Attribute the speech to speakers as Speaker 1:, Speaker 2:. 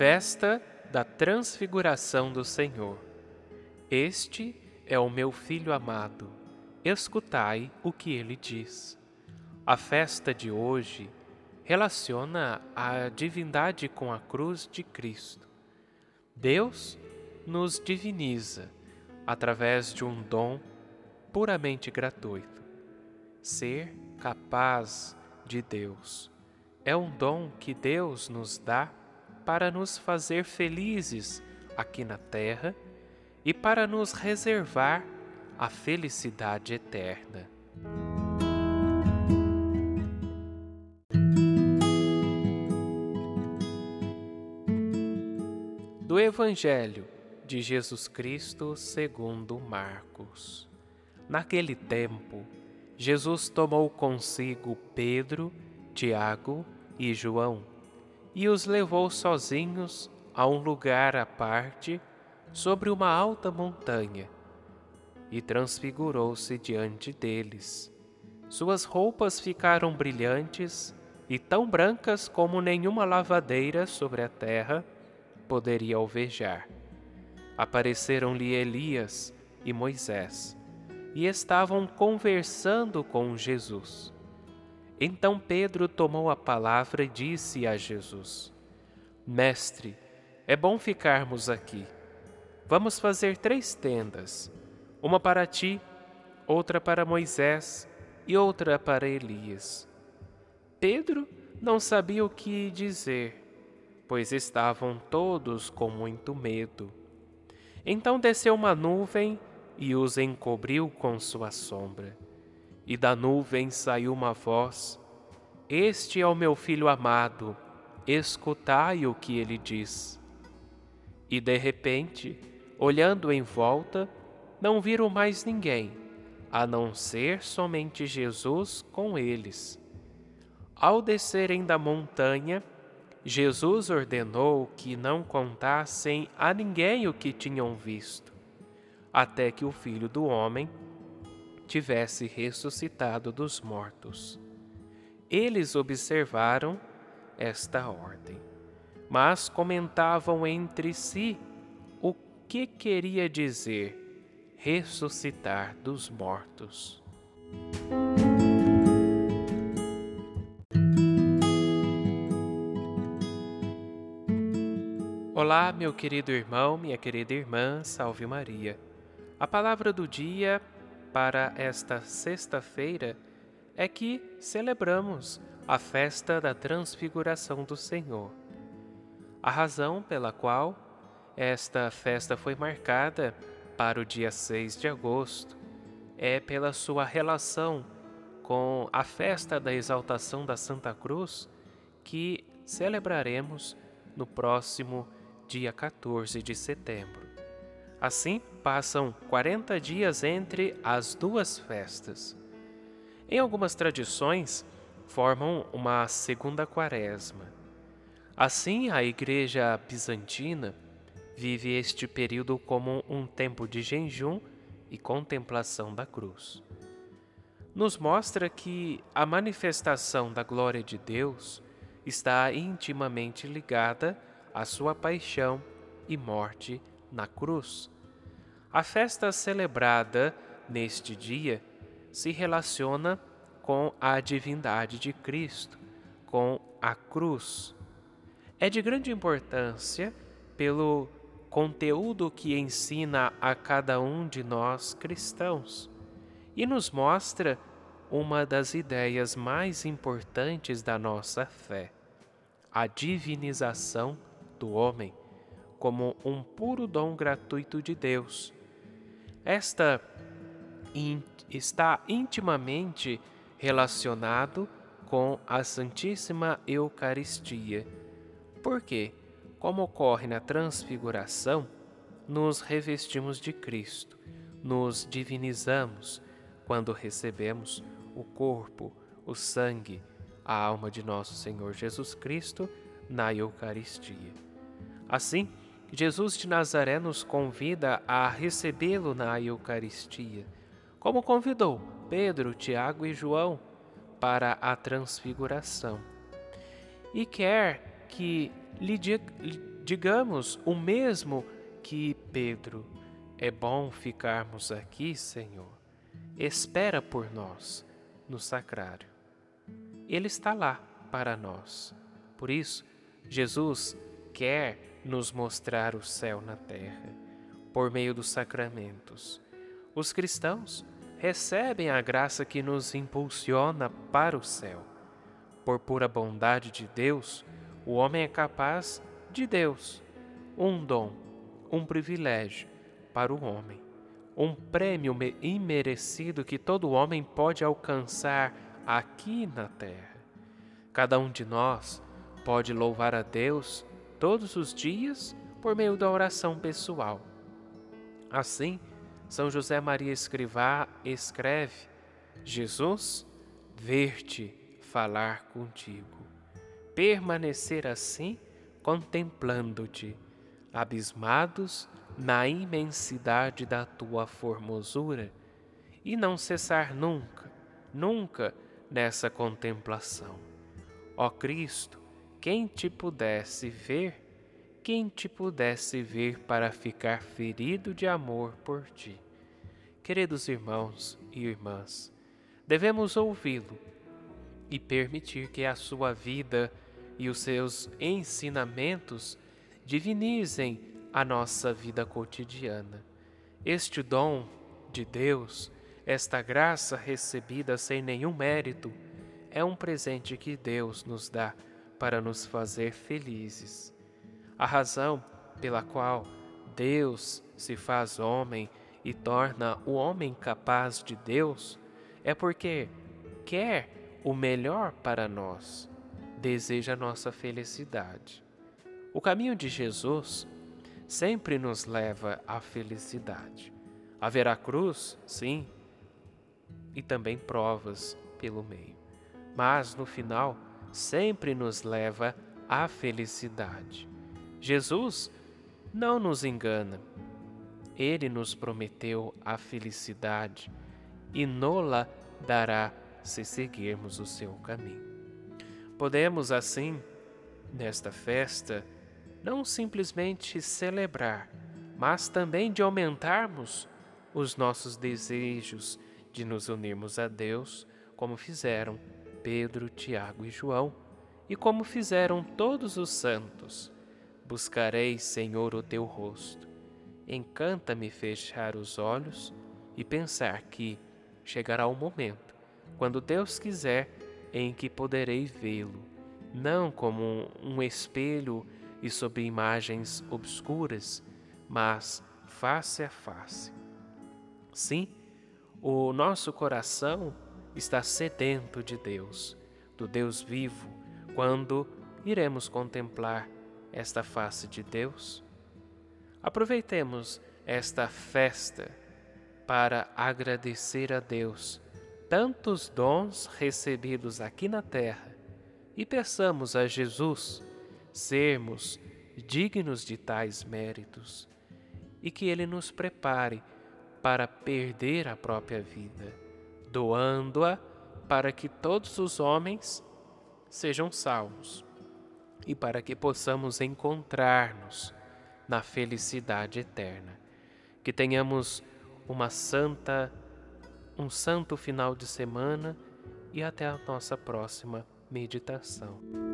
Speaker 1: Festa da Transfiguração do Senhor. Este é o meu filho amado, escutai o que ele diz. A festa de hoje relaciona a divindade com a cruz de Cristo. Deus nos diviniza através de um dom puramente gratuito. Ser capaz de Deus é um dom que Deus nos dá para nos fazer felizes aqui na terra e para nos reservar a felicidade eterna. Do Evangelho de Jesus Cristo segundo Marcos. Naquele tempo, Jesus tomou consigo Pedro, Tiago e João e os levou sozinhos a um lugar à parte sobre uma alta montanha e transfigurou-se diante deles. Suas roupas ficaram brilhantes e tão brancas como nenhuma lavadeira sobre a terra poderia alvejar. Apareceram-lhe Elias e Moisés e estavam conversando com Jesus. Então Pedro tomou a palavra e disse a Jesus: Mestre, é bom ficarmos aqui. Vamos fazer três tendas: uma para ti, outra para Moisés e outra para Elias. Pedro não sabia o que dizer, pois estavam todos com muito medo. Então desceu uma nuvem e os encobriu com sua sombra e da nuvem saiu uma voz: Este é o meu filho amado, escutai o que ele diz. E de repente, olhando em volta, não viram mais ninguém, a não ser somente Jesus com eles. Ao descerem da montanha, Jesus ordenou que não contassem a ninguém o que tinham visto, até que o filho do homem tivesse ressuscitado dos mortos. Eles observaram esta ordem, mas comentavam entre si o que queria dizer ressuscitar dos mortos. Olá, meu querido irmão, minha querida irmã, salve Maria. A palavra do dia para esta sexta-feira é que celebramos a festa da Transfiguração do Senhor. A razão pela qual esta festa foi marcada para o dia 6 de agosto é pela sua relação com a festa da exaltação da Santa Cruz que celebraremos no próximo dia 14 de setembro. Assim, passam 40 dias entre as duas festas. Em algumas tradições, formam uma segunda quaresma. Assim, a Igreja Bizantina vive este período como um tempo de jejum e contemplação da cruz. Nos mostra que a manifestação da glória de Deus está intimamente ligada à sua paixão e morte na cruz. A festa celebrada neste dia se relaciona com a divindade de Cristo, com a cruz. É de grande importância pelo conteúdo que ensina a cada um de nós cristãos e nos mostra uma das ideias mais importantes da nossa fé, a divinização do homem como um puro dom gratuito de Deus. Esta está intimamente relacionado com a Santíssima Eucaristia. Porque, como ocorre na transfiguração, nos revestimos de Cristo, nos divinizamos quando recebemos o corpo, o sangue, a alma de nosso Senhor Jesus Cristo na Eucaristia. Assim, Jesus de Nazaré nos convida a recebê-lo na Eucaristia, como convidou Pedro, Tiago e João para a transfiguração. E quer que lhe digamos o mesmo que Pedro: É bom ficarmos aqui, Senhor. Espera por nós no sacrário. Ele está lá para nós. Por isso, Jesus quer nos mostrar o céu na terra, por meio dos sacramentos. Os cristãos recebem a graça que nos impulsiona para o céu. Por pura bondade de Deus, o homem é capaz de Deus, um dom, um privilégio para o homem, um prêmio imerecido que todo homem pode alcançar aqui na terra. Cada um de nós pode louvar a Deus todos os dias por meio da oração pessoal. Assim, São José Maria Escrivá escreve: Jesus, ver-te falar contigo, permanecer assim, contemplando-te, abismados na imensidade da tua formosura, e não cessar nunca, nunca nessa contemplação. Ó Cristo, quem te pudesse ver, quem te pudesse ver para ficar ferido de amor por ti. Queridos irmãos e irmãs, devemos ouvi-lo e permitir que a sua vida e os seus ensinamentos divinizem a nossa vida cotidiana. Este dom de Deus, esta graça recebida sem nenhum mérito, é um presente que Deus nos dá para nos fazer felizes. A razão pela qual Deus se faz homem e torna o homem capaz de Deus é porque quer o melhor para nós, deseja nossa felicidade. O caminho de Jesus sempre nos leva à felicidade. Haverá cruz, sim, e também provas pelo meio, mas no final sempre nos leva à felicidade. Jesus não nos engana. Ele nos prometeu a felicidade e nola dará se seguirmos o seu caminho. Podemos, assim, nesta festa, não simplesmente celebrar, mas também de aumentarmos os nossos desejos de nos unirmos a Deus, como fizeram Pedro, Tiago e João, e como fizeram todos os santos. Buscarei, Senhor, o teu rosto. Encanta-me fechar os olhos e pensar que chegará o momento quando Deus quiser, em que poderei vê-lo, não como um espelho e sob imagens obscuras, mas face a face. Sim, o nosso coração está sedento de Deus, do Deus vivo, quando iremos contemplar esta face de Deus. Aproveitemos esta festa para agradecer a Deus tantos dons recebidos aqui na terra e peçamos a Jesus sermos dignos de tais méritos e que Ele nos prepare para perder a própria vida, doando-a para que todos os homens sejam salvos e para que possamos encontrar-nos na felicidade eterna. Que tenhamos uma santa um santo final de semana e até a nossa próxima meditação.